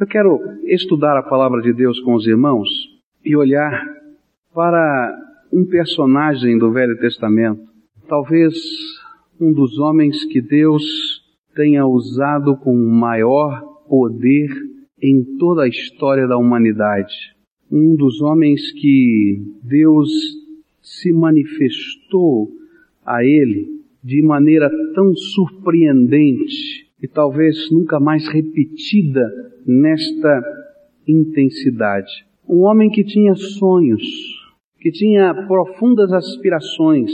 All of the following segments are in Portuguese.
Eu quero estudar a palavra de Deus com os irmãos e olhar para um personagem do Velho Testamento, talvez um dos homens que Deus tenha usado com maior poder em toda a história da humanidade. Um dos homens que Deus se manifestou a ele de maneira tão surpreendente e talvez nunca mais repetida nesta intensidade. Um homem que tinha sonhos, que tinha profundas aspirações,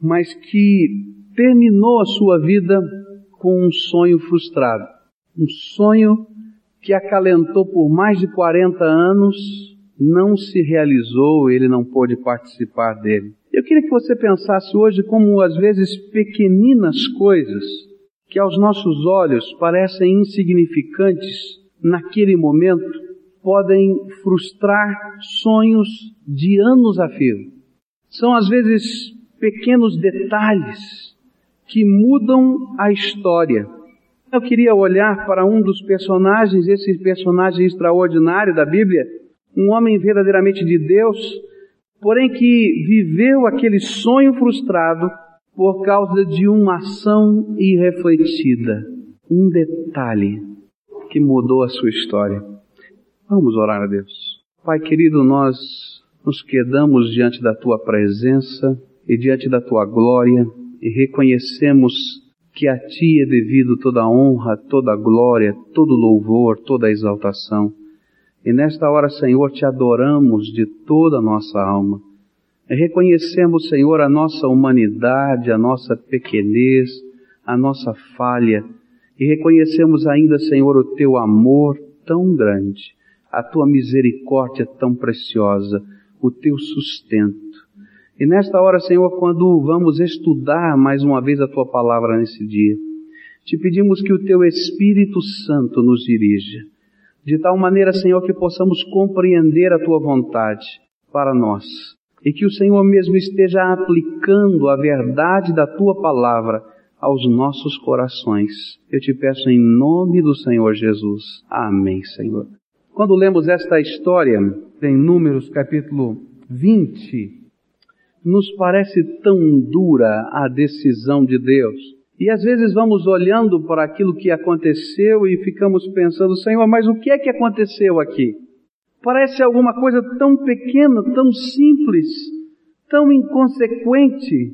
mas que terminou a sua vida com um sonho frustrado. Um sonho que acalentou por mais de 40 anos, não se realizou, ele não pôde participar dele. Eu queria que você pensasse hoje como às vezes pequeninas coisas que aos nossos olhos parecem insignificantes naquele momento podem frustrar sonhos de anos a fio. São às vezes pequenos detalhes que mudam a história. Eu queria olhar para um dos personagens, esse personagem extraordinário da Bíblia, um homem verdadeiramente de Deus, porém que viveu aquele sonho frustrado por causa de uma ação irrefletida, um detalhe que mudou a sua história. Vamos orar a Deus. Pai querido, nós nos quedamos diante da tua presença e diante da tua glória e reconhecemos que a ti é devido toda a honra, toda a glória, todo o louvor, toda a exaltação. E nesta hora, Senhor, te adoramos de toda a nossa alma. E reconhecemos, Senhor, a nossa humanidade, a nossa pequenez, a nossa falha, e reconhecemos ainda, Senhor, o teu amor tão grande, a tua misericórdia tão preciosa, o teu sustento. E nesta hora, Senhor, quando vamos estudar mais uma vez a tua palavra nesse dia, te pedimos que o teu Espírito Santo nos dirija, de tal maneira, Senhor, que possamos compreender a tua vontade para nós, e que o Senhor mesmo esteja aplicando a verdade da tua palavra aos nossos corações. Eu te peço em nome do Senhor Jesus. Amém, Senhor. Quando lemos esta história em Números capítulo 20, nos parece tão dura a decisão de Deus. E às vezes vamos olhando para aquilo que aconteceu e ficamos pensando, Senhor, mas o que é que aconteceu aqui? Parece alguma coisa tão pequena, tão simples, tão inconsequente,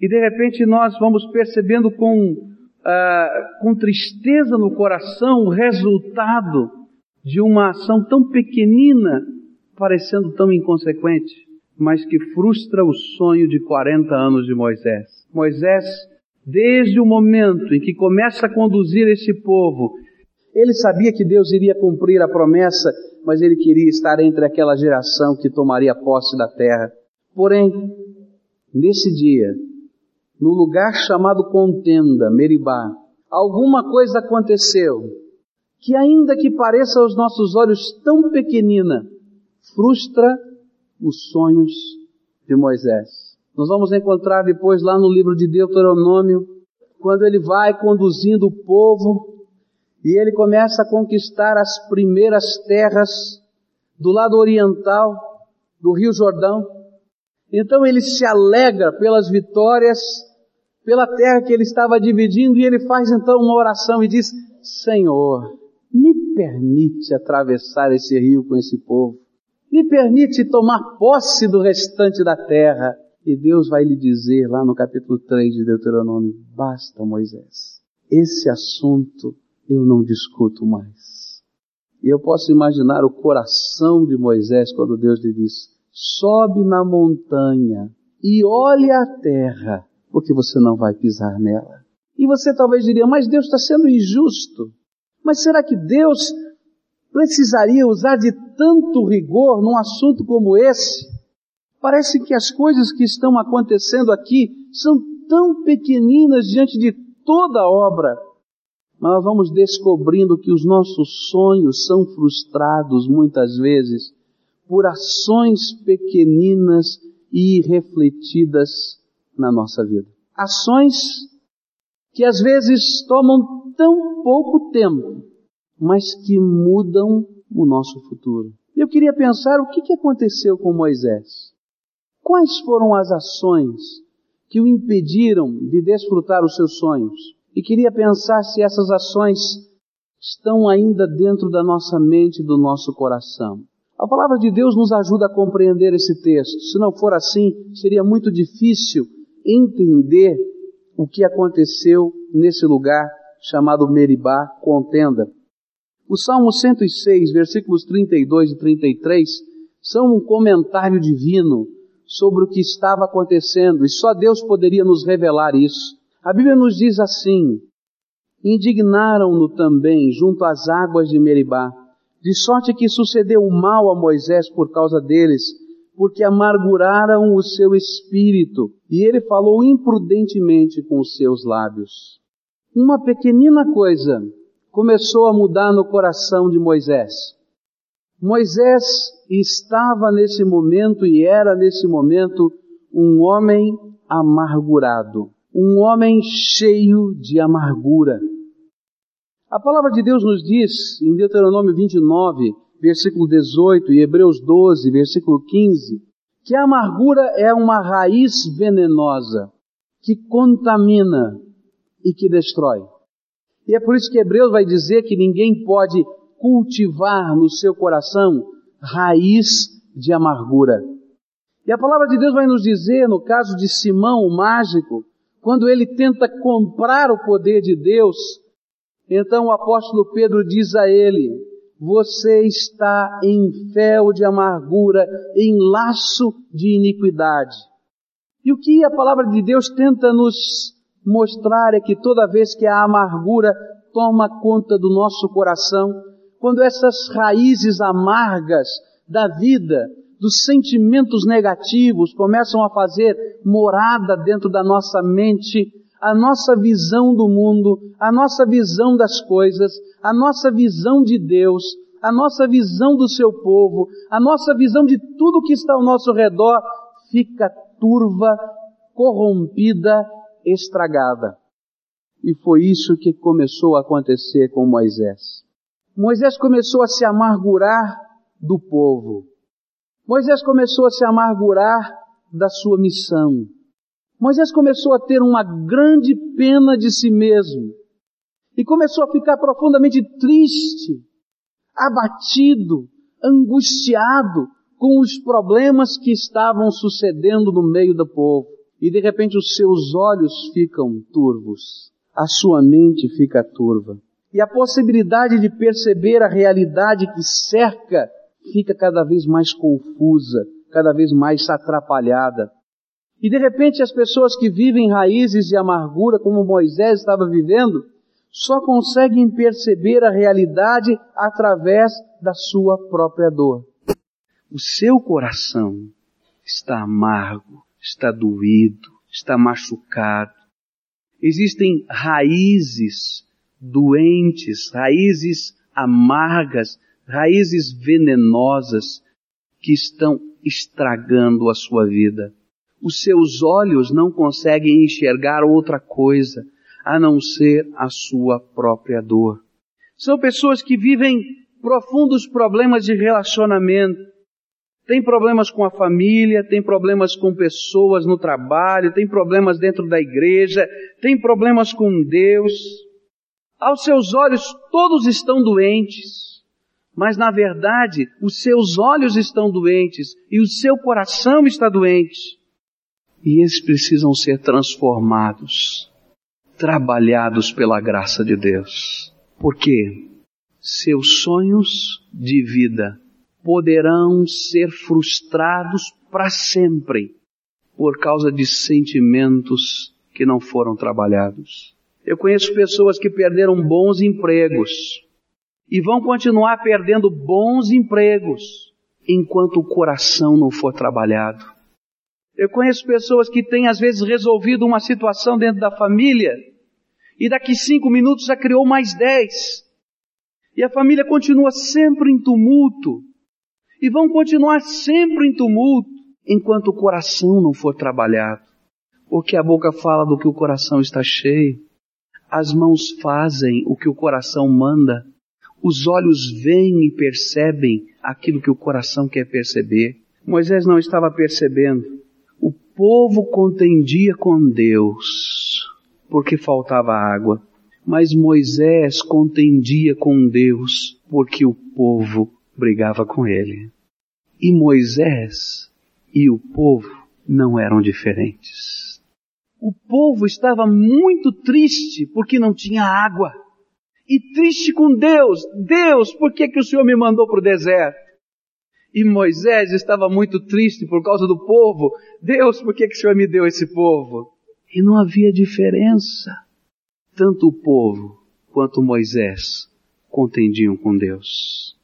e de repente nós vamos percebendo com, uh, com tristeza no coração o resultado de uma ação tão pequenina, parecendo tão inconsequente, mas que frustra o sonho de 40 anos de Moisés. Moisés, desde o momento em que começa a conduzir esse povo, ele sabia que Deus iria cumprir a promessa, mas ele queria estar entre aquela geração que tomaria posse da terra. Porém, nesse dia, no lugar chamado contenda, Meribá, alguma coisa aconteceu que ainda que pareça aos nossos olhos tão pequenina, frustra os sonhos de Moisés. Nós vamos encontrar depois lá no livro de Deuteronômio, quando ele vai conduzindo o povo e ele começa a conquistar as primeiras terras do lado oriental do Rio Jordão. Então ele se alegra pelas vitórias pela terra que ele estava dividindo e ele faz então uma oração e diz: Senhor, me permite atravessar esse rio com esse povo, me permite tomar posse do restante da terra. E Deus vai lhe dizer lá no capítulo 3 de Deuteronômio: basta, Moisés, esse assunto eu não discuto mais. E eu posso imaginar o coração de Moisés quando Deus lhe diz: sobe na montanha e olhe a terra porque você não vai pisar nela. E você talvez diria, mas Deus está sendo injusto. Mas será que Deus precisaria usar de tanto rigor num assunto como esse? Parece que as coisas que estão acontecendo aqui são tão pequeninas diante de toda a obra. Mas nós vamos descobrindo que os nossos sonhos são frustrados muitas vezes por ações pequeninas e irrefletidas na nossa vida. Ações que às vezes tomam tão pouco tempo, mas que mudam o nosso futuro. Eu queria pensar o que aconteceu com Moisés. Quais foram as ações que o impediram de desfrutar os seus sonhos? E queria pensar se essas ações estão ainda dentro da nossa mente e do nosso coração. A palavra de Deus nos ajuda a compreender esse texto. Se não for assim, seria muito difícil entender o que aconteceu nesse lugar chamado Meribá, contenda. O Salmo 106, versículos 32 e 33, são um comentário divino sobre o que estava acontecendo e só Deus poderia nos revelar isso. A Bíblia nos diz assim: Indignaram-no também junto às águas de Meribá, de sorte que sucedeu mal a Moisés por causa deles, porque amarguraram o seu espírito, e ele falou imprudentemente com os seus lábios. Uma pequenina coisa começou a mudar no coração de Moisés. Moisés estava nesse momento e era nesse momento um homem amargurado, um homem cheio de amargura. A palavra de Deus nos diz em Deuteronômio 29, versículo 18 e Hebreus 12, versículo 15, que a amargura é uma raiz venenosa que contamina e que destrói. E é por isso que Hebreus vai dizer que ninguém pode cultivar no seu coração raiz de amargura. E a palavra de Deus vai nos dizer, no caso de Simão, o mágico, quando ele tenta comprar o poder de Deus, então o apóstolo Pedro diz a ele: Você está em fel de amargura, em laço de iniquidade. E o que a palavra de Deus tenta nos mostrar é que toda vez que a amargura toma conta do nosso coração, quando essas raízes amargas da vida, dos sentimentos negativos começam a fazer morada dentro da nossa mente, a nossa visão do mundo, a nossa visão das coisas, a nossa visão de Deus, a nossa visão do seu povo, a nossa visão de tudo que está ao nosso redor fica turva, corrompida, estragada. E foi isso que começou a acontecer com Moisés. Moisés começou a se amargurar do povo. Moisés começou a se amargurar da sua missão. Moisés começou a ter uma grande pena de si mesmo e começou a ficar profundamente triste, abatido, angustiado com os problemas que estavam sucedendo no meio do povo. E de repente os seus olhos ficam turvos, a sua mente fica turva. E a possibilidade de perceber a realidade que cerca fica cada vez mais confusa, cada vez mais atrapalhada. E de repente as pessoas que vivem raízes de amargura, como Moisés estava vivendo, só conseguem perceber a realidade através da sua própria dor. O seu coração está amargo, está doído, está machucado. Existem raízes doentes, raízes amargas, raízes venenosas que estão estragando a sua vida os seus olhos não conseguem enxergar outra coisa a não ser a sua própria dor. São pessoas que vivem profundos problemas de relacionamento. Tem problemas com a família, tem problemas com pessoas no trabalho, tem problemas dentro da igreja, tem problemas com Deus. Aos seus olhos todos estão doentes, mas na verdade os seus olhos estão doentes e o seu coração está doente e eles precisam ser transformados, trabalhados pela graça de Deus. Porque seus sonhos de vida poderão ser frustrados para sempre por causa de sentimentos que não foram trabalhados. Eu conheço pessoas que perderam bons empregos e vão continuar perdendo bons empregos enquanto o coração não for trabalhado. Eu conheço pessoas que têm às vezes resolvido uma situação dentro da família e daqui cinco minutos já criou mais dez. E a família continua sempre em tumulto. E vão continuar sempre em tumulto enquanto o coração não for trabalhado. Porque a boca fala do que o coração está cheio. As mãos fazem o que o coração manda. Os olhos veem e percebem aquilo que o coração quer perceber. Moisés não estava percebendo. O povo contendia com Deus porque faltava água, mas Moisés contendia com Deus porque o povo brigava com ele. E Moisés e o povo não eram diferentes. O povo estava muito triste porque não tinha água. E triste com Deus. Deus, por que, que o Senhor me mandou para o deserto? E Moisés estava muito triste por causa do povo. Deus, por que, que o Senhor me deu esse povo? E não havia diferença. Tanto o povo quanto Moisés contendiam com Deus.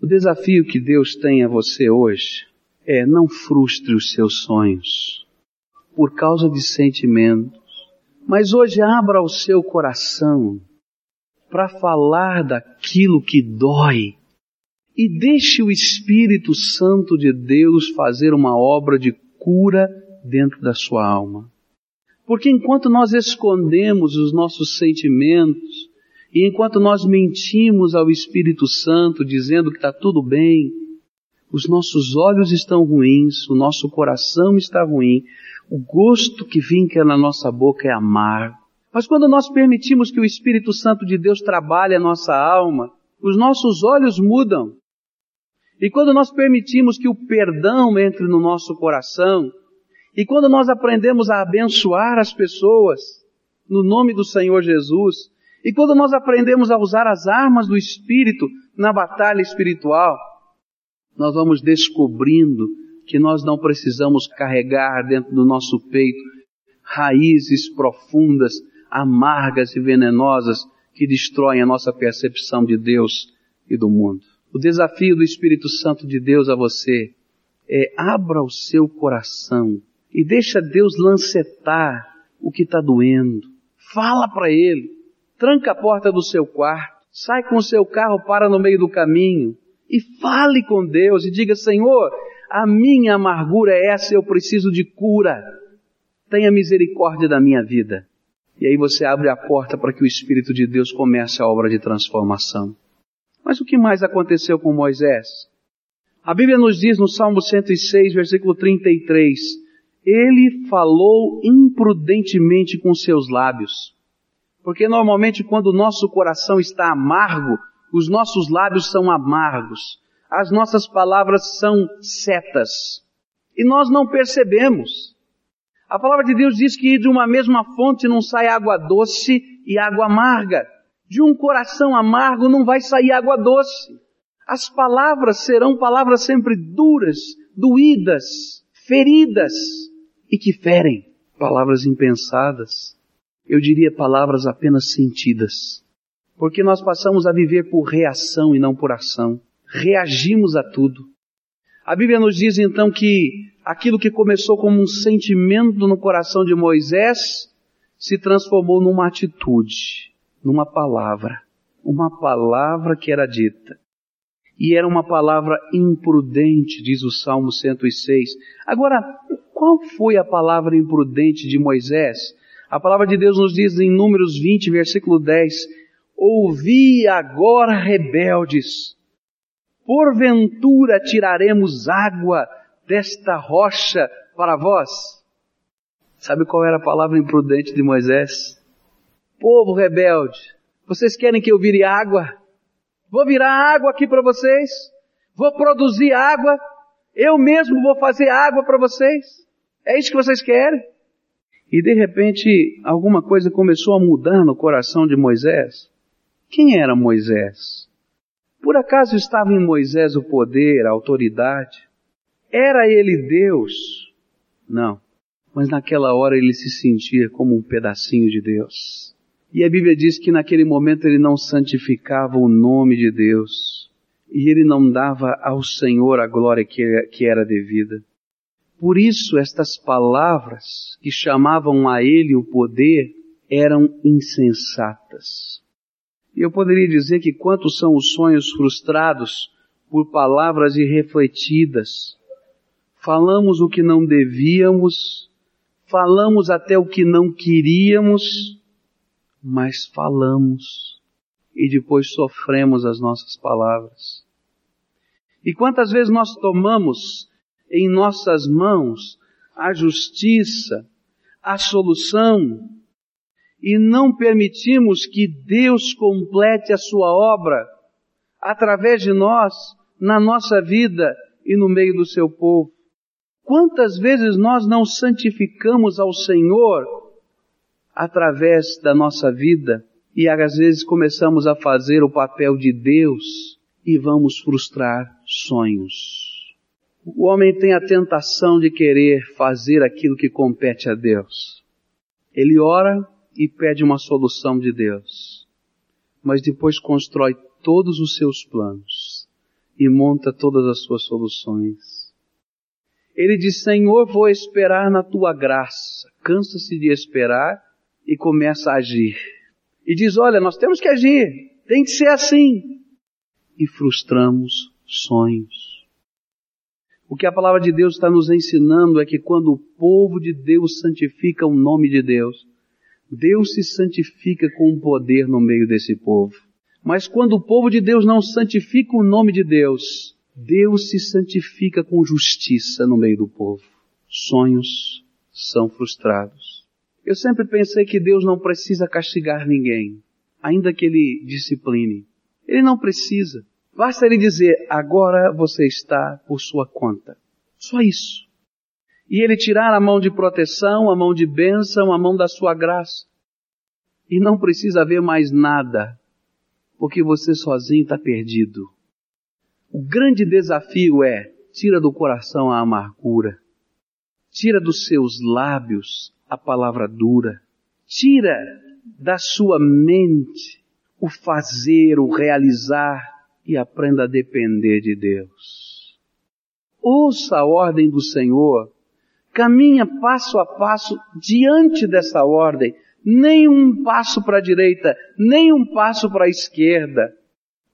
O desafio que Deus tem a você hoje é não frustre os seus sonhos por causa de sentimentos, mas hoje abra o seu coração para falar daquilo que dói e deixe o Espírito Santo de Deus fazer uma obra de cura dentro da sua alma. Porque enquanto nós escondemos os nossos sentimentos, e enquanto nós mentimos ao Espírito Santo dizendo que está tudo bem, os nossos olhos estão ruins, o nosso coração está ruim, o gosto que vinca na nossa boca é amargo. Mas quando nós permitimos que o Espírito Santo de Deus trabalhe a nossa alma, os nossos olhos mudam. E quando nós permitimos que o perdão entre no nosso coração, e quando nós aprendemos a abençoar as pessoas, no nome do Senhor Jesus, e quando nós aprendemos a usar as armas do Espírito na batalha espiritual, nós vamos descobrindo que nós não precisamos carregar dentro do nosso peito raízes profundas, amargas e venenosas que destroem a nossa percepção de Deus e do mundo. O desafio do Espírito Santo de Deus a você é abra o seu coração e deixa Deus lancetar o que está doendo. Fala para Ele tranca a porta do seu quarto, sai com o seu carro, para no meio do caminho e fale com Deus e diga: Senhor, a minha amargura é essa, eu preciso de cura. Tenha misericórdia da minha vida. E aí você abre a porta para que o Espírito de Deus comece a obra de transformação. Mas o que mais aconteceu com Moisés? A Bíblia nos diz no Salmo 106, versículo 33, ele falou imprudentemente com seus lábios. Porque normalmente quando o nosso coração está amargo, os nossos lábios são amargos, as nossas palavras são setas. E nós não percebemos. A palavra de Deus diz que de uma mesma fonte não sai água doce e água amarga. De um coração amargo não vai sair água doce. As palavras serão palavras sempre duras, doídas, feridas e que ferem. Palavras impensadas, eu diria palavras apenas sentidas. Porque nós passamos a viver por reação e não por ação. Reagimos a tudo. A Bíblia nos diz então que aquilo que começou como um sentimento no coração de Moisés se transformou numa atitude, numa palavra. Uma palavra que era dita. E era uma palavra imprudente, diz o Salmo 106. Agora, qual foi a palavra imprudente de Moisés? A palavra de Deus nos diz em Números 20, versículo 10, Ouvi agora, rebeldes, porventura tiraremos água desta rocha para vós? Sabe qual era a palavra imprudente de Moisés? Povo rebelde, vocês querem que eu vire água? Vou virar água aqui para vocês? Vou produzir água? Eu mesmo vou fazer água para vocês? É isso que vocês querem? E de repente alguma coisa começou a mudar no coração de Moisés. Quem era Moisés? Por acaso estava em Moisés o poder, a autoridade? Era ele Deus? Não. Mas naquela hora ele se sentia como um pedacinho de Deus. E a Bíblia diz que naquele momento ele não santificava o nome de Deus. E ele não dava ao Senhor a glória que era devida. Por isso estas palavras que chamavam a ele o poder eram insensatas. E eu poderia dizer que quantos são os sonhos frustrados por palavras irrefletidas. Falamos o que não devíamos, falamos até o que não queríamos, mas falamos. e depois sofremos as nossas palavras. E quantas vezes nós tomamos em nossas mãos a justiça, a solução, e não permitimos que Deus complete a sua obra através de nós, na nossa vida e no meio do seu povo. Quantas vezes nós não santificamos ao Senhor através da nossa vida e às vezes começamos a fazer o papel de Deus e vamos frustrar sonhos. O homem tem a tentação de querer fazer aquilo que compete a Deus. Ele ora e pede uma solução de Deus, mas depois constrói todos os seus planos e monta todas as suas soluções. Ele diz: Senhor, vou esperar na tua graça. Cansa-se de esperar e começa a agir. E diz: Olha, nós temos que agir, tem que ser assim. E frustramos sonhos. O que a palavra de Deus está nos ensinando é que quando o povo de Deus santifica o nome de Deus, Deus se santifica com poder no meio desse povo. Mas quando o povo de Deus não santifica o nome de Deus, Deus se santifica com justiça no meio do povo. Sonhos são frustrados. Eu sempre pensei que Deus não precisa castigar ninguém, ainda que Ele discipline. Ele não precisa. Basta Ele dizer, agora você está por sua conta. Só isso. E Ele tirar a mão de proteção, a mão de bênção, a mão da sua graça. E não precisa haver mais nada porque você sozinho está perdido. O grande desafio é, tira do coração a amargura, tira dos seus lábios a palavra dura, tira da sua mente o fazer, o realizar e aprenda a depender de Deus. Ouça a ordem do Senhor, caminha passo a passo diante dessa ordem, nem um passo para a direita, nem um passo para a esquerda.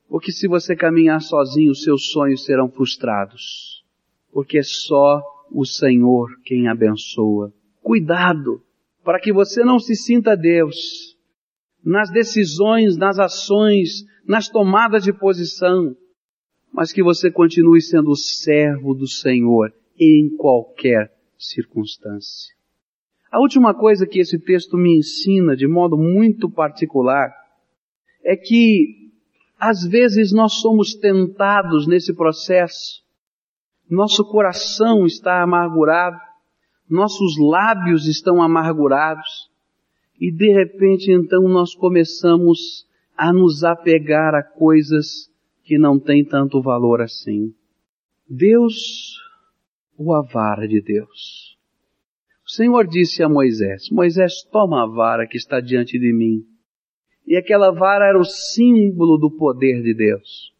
Porque se você caminhar sozinho, seus sonhos serão frustrados. Porque é só o Senhor quem abençoa. Cuidado, para que você não se sinta Deus nas decisões, nas ações, nas tomadas de posição, mas que você continue sendo servo do Senhor em qualquer circunstância. A última coisa que esse texto me ensina de modo muito particular é que às vezes nós somos tentados nesse processo. Nosso coração está amargurado, nossos lábios estão amargurados e de repente então nós começamos a nos apegar a coisas que não têm tanto valor assim. Deus ou a vara de Deus? O Senhor disse a Moisés, Moisés, toma a vara que está diante de mim. E aquela vara era o símbolo do poder de Deus.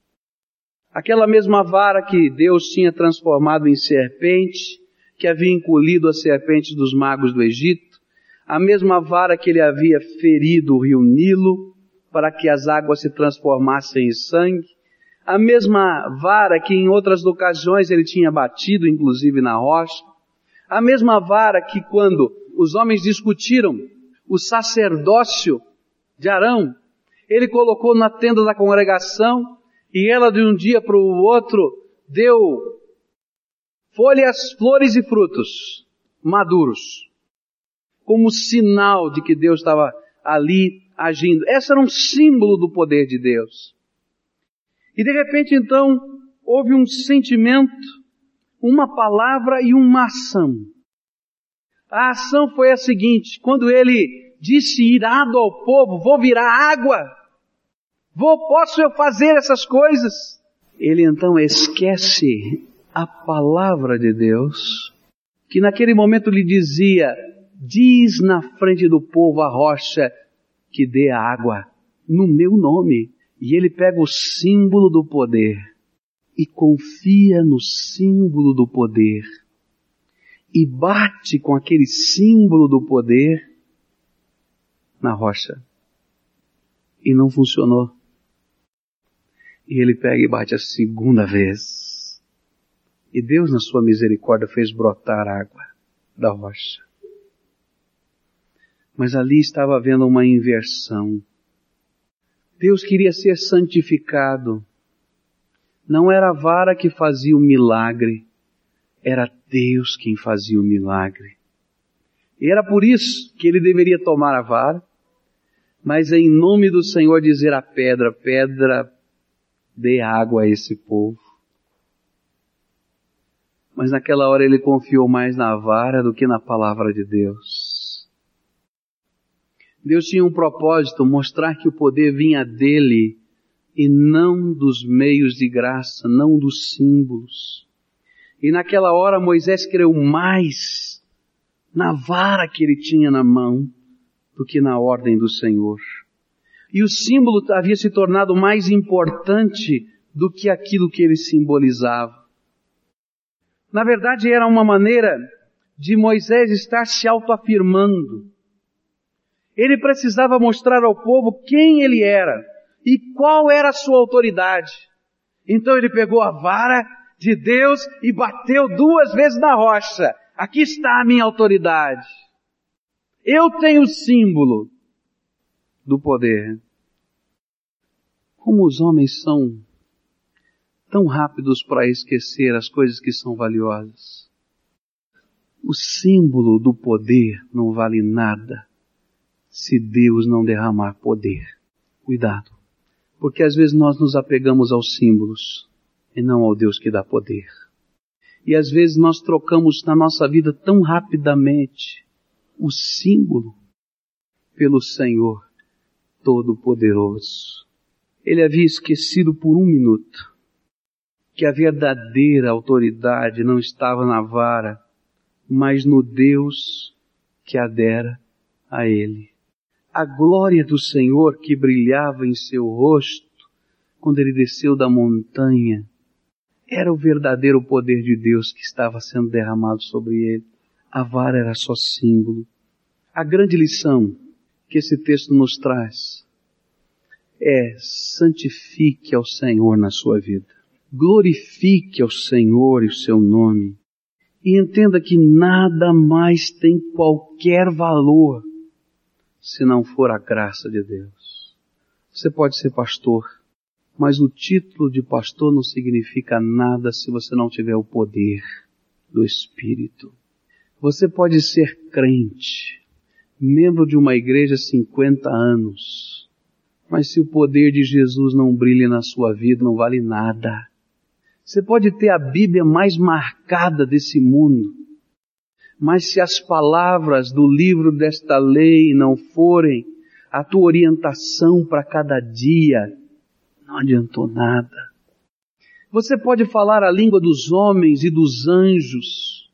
Aquela mesma vara que Deus tinha transformado em serpente, que havia encolhido as serpentes dos magos do Egito, a mesma vara que ele havia ferido o rio Nilo, para que as águas se transformassem em sangue, a mesma vara que em outras ocasiões ele tinha batido, inclusive na rocha, a mesma vara que quando os homens discutiram o sacerdócio de Arão, ele colocou na tenda da congregação e ela de um dia para o outro deu folhas, flores e frutos maduros, como sinal de que Deus estava ali agindo. Esse era um símbolo do poder de Deus. E de repente então houve um sentimento uma palavra e uma ação. A ação foi a seguinte, quando ele disse irado ao povo, vou virar água, vou, posso eu fazer essas coisas? Ele então esquece a palavra de Deus, que naquele momento lhe dizia, diz na frente do povo a rocha que dê a água, no meu nome. E ele pega o símbolo do poder e confia no símbolo do poder e bate com aquele símbolo do poder na rocha. E não funcionou. E ele pega e bate a segunda vez. E Deus, na sua misericórdia, fez brotar água da rocha. Mas ali estava havendo uma inversão. Deus queria ser santificado. Não era a vara que fazia o milagre, era Deus quem fazia o milagre. E era por isso que ele deveria tomar a vara, mas em nome do Senhor dizer à pedra, pedra, dê água a esse povo. Mas naquela hora ele confiou mais na vara do que na palavra de Deus. Deus tinha um propósito, mostrar que o poder vinha dele e não dos meios de graça, não dos símbolos. E naquela hora Moisés creu mais na vara que ele tinha na mão do que na ordem do Senhor. E o símbolo havia se tornado mais importante do que aquilo que ele simbolizava. Na verdade, era uma maneira de Moisés estar se autoafirmando. Ele precisava mostrar ao povo quem ele era e qual era a sua autoridade. Então ele pegou a vara de Deus e bateu duas vezes na rocha. Aqui está a minha autoridade. Eu tenho o símbolo do poder. Como os homens são tão rápidos para esquecer as coisas que são valiosas. O símbolo do poder não vale nada se Deus não derramar poder. Cuidado. Porque às vezes nós nos apegamos aos símbolos e não ao Deus que dá poder. E às vezes nós trocamos na nossa vida tão rapidamente o símbolo pelo Senhor Todo-Poderoso. Ele havia esquecido por um minuto que a verdadeira autoridade não estava na vara, mas no Deus que adera a ele a glória do Senhor que brilhava em seu rosto quando ele desceu da montanha era o verdadeiro poder de Deus que estava sendo derramado sobre ele. A vara era só símbolo. A grande lição que esse texto nos traz é santifique ao Senhor na sua vida. Glorifique ao Senhor e o seu nome. E entenda que nada mais tem qualquer valor se não for a graça de Deus. Você pode ser pastor, mas o título de pastor não significa nada se você não tiver o poder do Espírito. Você pode ser crente, membro de uma igreja há 50 anos, mas se o poder de Jesus não brilha na sua vida, não vale nada. Você pode ter a Bíblia mais marcada desse mundo, mas se as palavras do livro desta lei não forem a tua orientação para cada dia, não adiantou nada. Você pode falar a língua dos homens e dos anjos,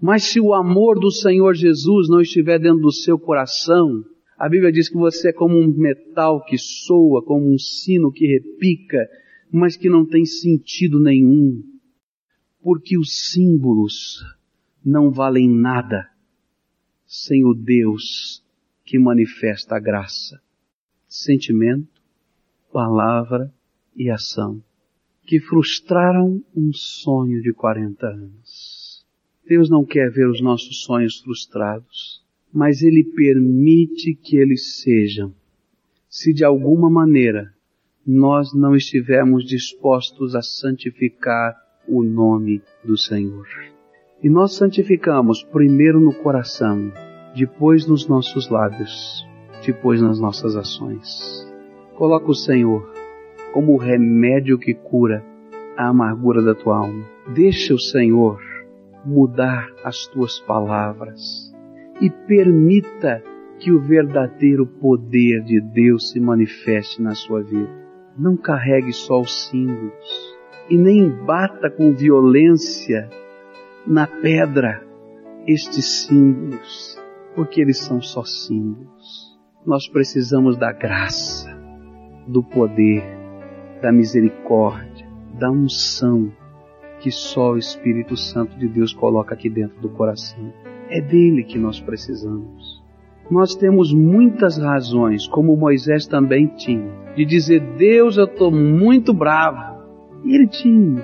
mas se o amor do Senhor Jesus não estiver dentro do seu coração, a Bíblia diz que você é como um metal que soa, como um sino que repica, mas que não tem sentido nenhum. Porque os símbolos não valem nada sem o Deus que manifesta a graça, sentimento, palavra e ação, que frustraram um sonho de 40 anos. Deus não quer ver os nossos sonhos frustrados, mas Ele permite que eles sejam, se de alguma maneira nós não estivermos dispostos a santificar o nome do Senhor. E nós santificamos primeiro no coração, depois nos nossos lábios, depois nas nossas ações. Coloca o Senhor como o remédio que cura a amargura da tua alma. Deixa o Senhor mudar as tuas palavras e permita que o verdadeiro poder de Deus se manifeste na sua vida. Não carregue só os símbolos e nem bata com violência na pedra estes símbolos, porque eles são só símbolos. Nós precisamos da graça, do poder, da misericórdia, da unção que só o Espírito Santo de Deus coloca aqui dentro do coração. É dele que nós precisamos. Nós temos muitas razões, como Moisés também tinha, de dizer: Deus, eu estou muito bravo. E ele tinha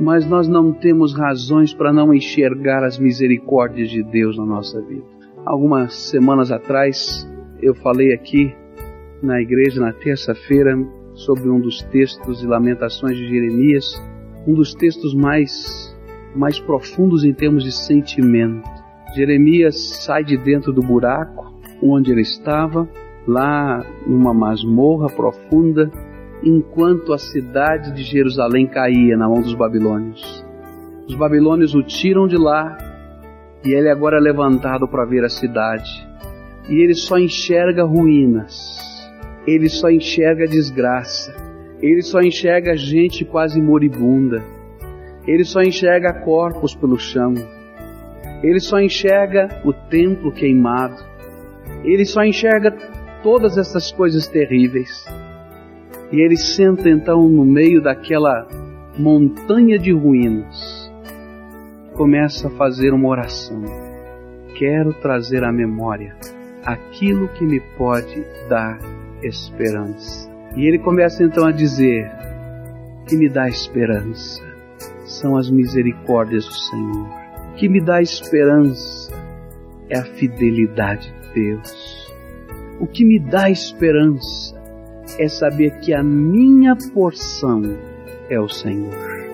mas nós não temos razões para não enxergar as misericórdias de Deus na nossa vida. Algumas semanas atrás eu falei aqui na igreja na terça-feira sobre um dos textos e lamentações de Jeremias, um dos textos mais, mais profundos em termos de sentimento. Jeremias sai de dentro do buraco onde ele estava, lá numa masmorra profunda, enquanto a cidade de Jerusalém caía na mão dos babilônios. Os babilônios o tiram de lá e ele agora é levantado para ver a cidade. E ele só enxerga ruínas, ele só enxerga desgraça, ele só enxerga gente quase moribunda, ele só enxerga corpos pelo chão, ele só enxerga o templo queimado, ele só enxerga todas essas coisas terríveis. E ele senta então no meio daquela montanha de ruínas, começa a fazer uma oração. Quero trazer à memória aquilo que me pode dar esperança. E ele começa então a dizer: que me dá esperança são as misericórdias do Senhor. Que me dá esperança é a fidelidade de Deus. O que me dá esperança é saber que a minha porção é o Senhor.